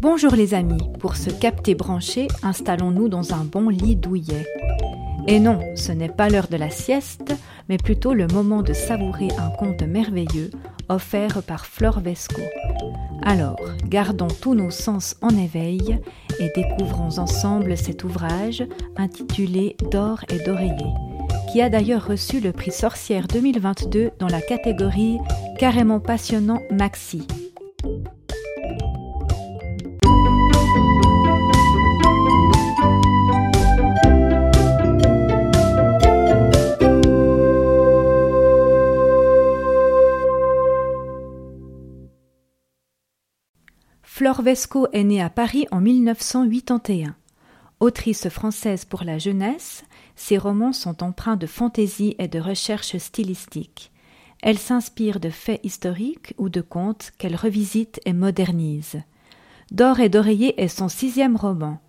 Bonjour les amis, pour se capter branché, installons-nous dans un bon lit douillet. Et non, ce n'est pas l'heure de la sieste, mais plutôt le moment de savourer un conte merveilleux offert par Flore Vesco. Alors, gardons tous nos sens en éveil et découvrons ensemble cet ouvrage intitulé D'or et d'oreiller, qui a d'ailleurs reçu le prix Sorcière 2022 dans la catégorie Carrément passionnant Maxi. Vesco est née à Paris en 1981. Autrice française pour la jeunesse, ses romans sont empreints de fantaisie et de recherche stylistique. Elle s'inspire de faits historiques ou de contes qu'elle revisite et modernise. D'or et d'oreiller est son sixième roman.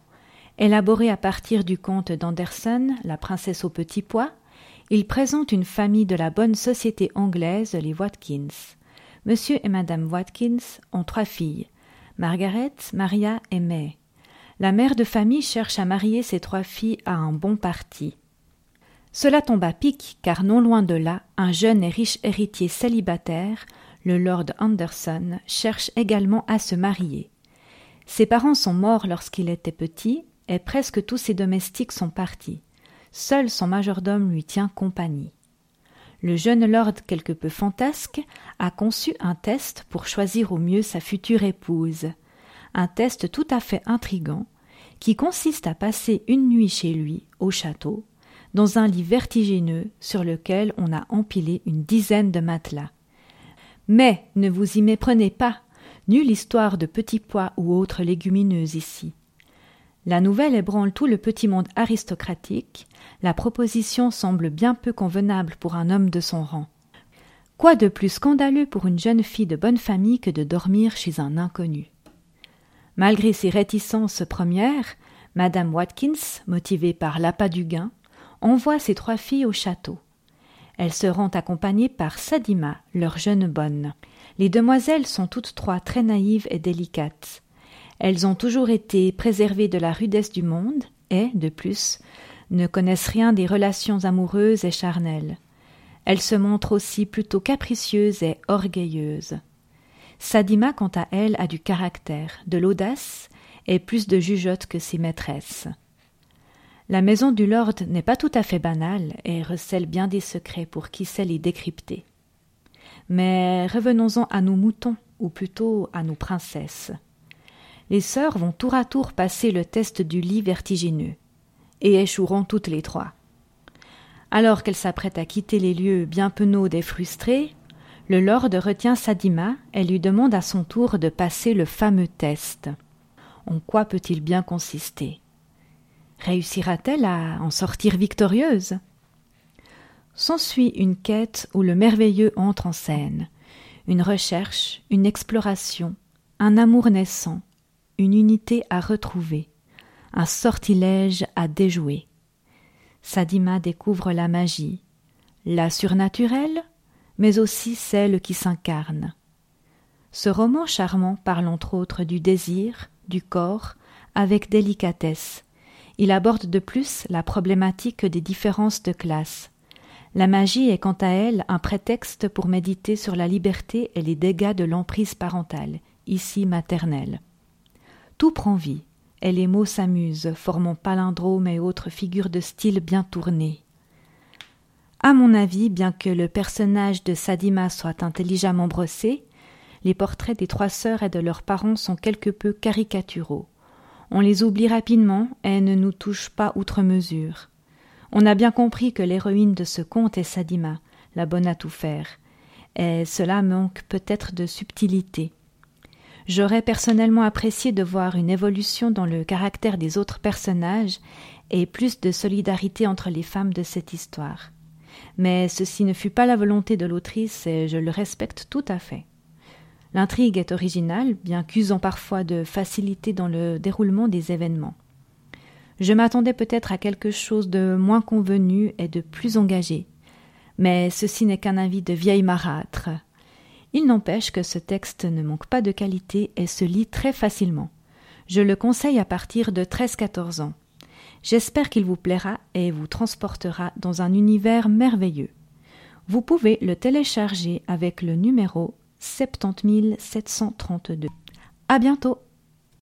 Élaboré à partir du conte d'Anderson, La princesse au petit pois, il présente une famille de la bonne société anglaise, les Watkins. Monsieur et Madame Watkins ont trois filles. Margaret, Maria et May. La mère de famille cherche à marier ses trois filles à un bon parti. Cela tombe à pic, car non loin de là, un jeune et riche héritier célibataire, le lord Anderson, cherche également à se marier. Ses parents sont morts lorsqu'il était petit, et presque tous ses domestiques sont partis. Seul son majordome lui tient compagnie. Le jeune lord quelque peu fantasque a conçu un test pour choisir au mieux sa future épouse. Un test tout à fait intrigant qui consiste à passer une nuit chez lui, au château, dans un lit vertigineux sur lequel on a empilé une dizaine de matelas. Mais ne vous y méprenez pas, nulle histoire de petits pois ou autres légumineuses ici. La nouvelle ébranle tout le petit monde aristocratique, la proposition semble bien peu convenable pour un homme de son rang. Quoi de plus scandaleux pour une jeune fille de bonne famille que de dormir chez un inconnu? Malgré ses réticences premières, Madame Watkins, motivée par l'appât du gain, envoie ses trois filles au château. Elle se rend accompagnée par Sadima, leur jeune bonne. Les demoiselles sont toutes trois très naïves et délicates. Elles ont toujours été préservées de la rudesse du monde et, de plus, ne connaissent rien des relations amoureuses et charnelles. Elles se montrent aussi plutôt capricieuses et orgueilleuses. Sadima, quant à elle, a du caractère, de l'audace et plus de jugeote que ses maîtresses. La maison du lord n'est pas tout à fait banale et recèle bien des secrets pour qui sait les décrypter. Mais revenons-en à nos moutons, ou plutôt à nos princesses les sœurs vont tour à tour passer le test du lit vertigineux, et échoueront toutes les trois. Alors qu'elles s'apprêtent à quitter les lieux bien penauds et frustrés, le lord retient Sadima et lui demande à son tour de passer le fameux test. En quoi peut-il bien consister? Réussira-t-elle à en sortir victorieuse? S'ensuit une quête où le merveilleux entre en scène, une recherche, une exploration, un amour naissant, une unité à retrouver, un sortilège à déjouer. Sadima découvre la magie, la surnaturelle, mais aussi celle qui s'incarne. Ce roman charmant parle entre autres du désir, du corps, avec délicatesse. Il aborde de plus la problématique des différences de classe. La magie est quant à elle un prétexte pour méditer sur la liberté et les dégâts de l'emprise parentale, ici maternelle. Tout prend vie, et les mots s'amusent, formant palindromes et autres figures de style bien tournées. À mon avis, bien que le personnage de Sadima soit intelligemment brossé, les portraits des trois sœurs et de leurs parents sont quelque peu caricaturaux. On les oublie rapidement et ne nous touchent pas outre mesure. On a bien compris que l'héroïne de ce conte est Sadima, la bonne à tout faire, et cela manque peut-être de subtilité. J'aurais personnellement apprécié de voir une évolution dans le caractère des autres personnages et plus de solidarité entre les femmes de cette histoire. Mais ceci ne fut pas la volonté de l'autrice et je le respecte tout à fait. L'intrigue est originale, bien qu'usant parfois de facilité dans le déroulement des événements. Je m'attendais peut-être à quelque chose de moins convenu et de plus engagé. Mais ceci n'est qu'un avis de vieille marâtre. Il n'empêche que ce texte ne manque pas de qualité et se lit très facilement. Je le conseille à partir de 13-14 ans. J'espère qu'il vous plaira et vous transportera dans un univers merveilleux. Vous pouvez le télécharger avec le numéro 70732. À bientôt!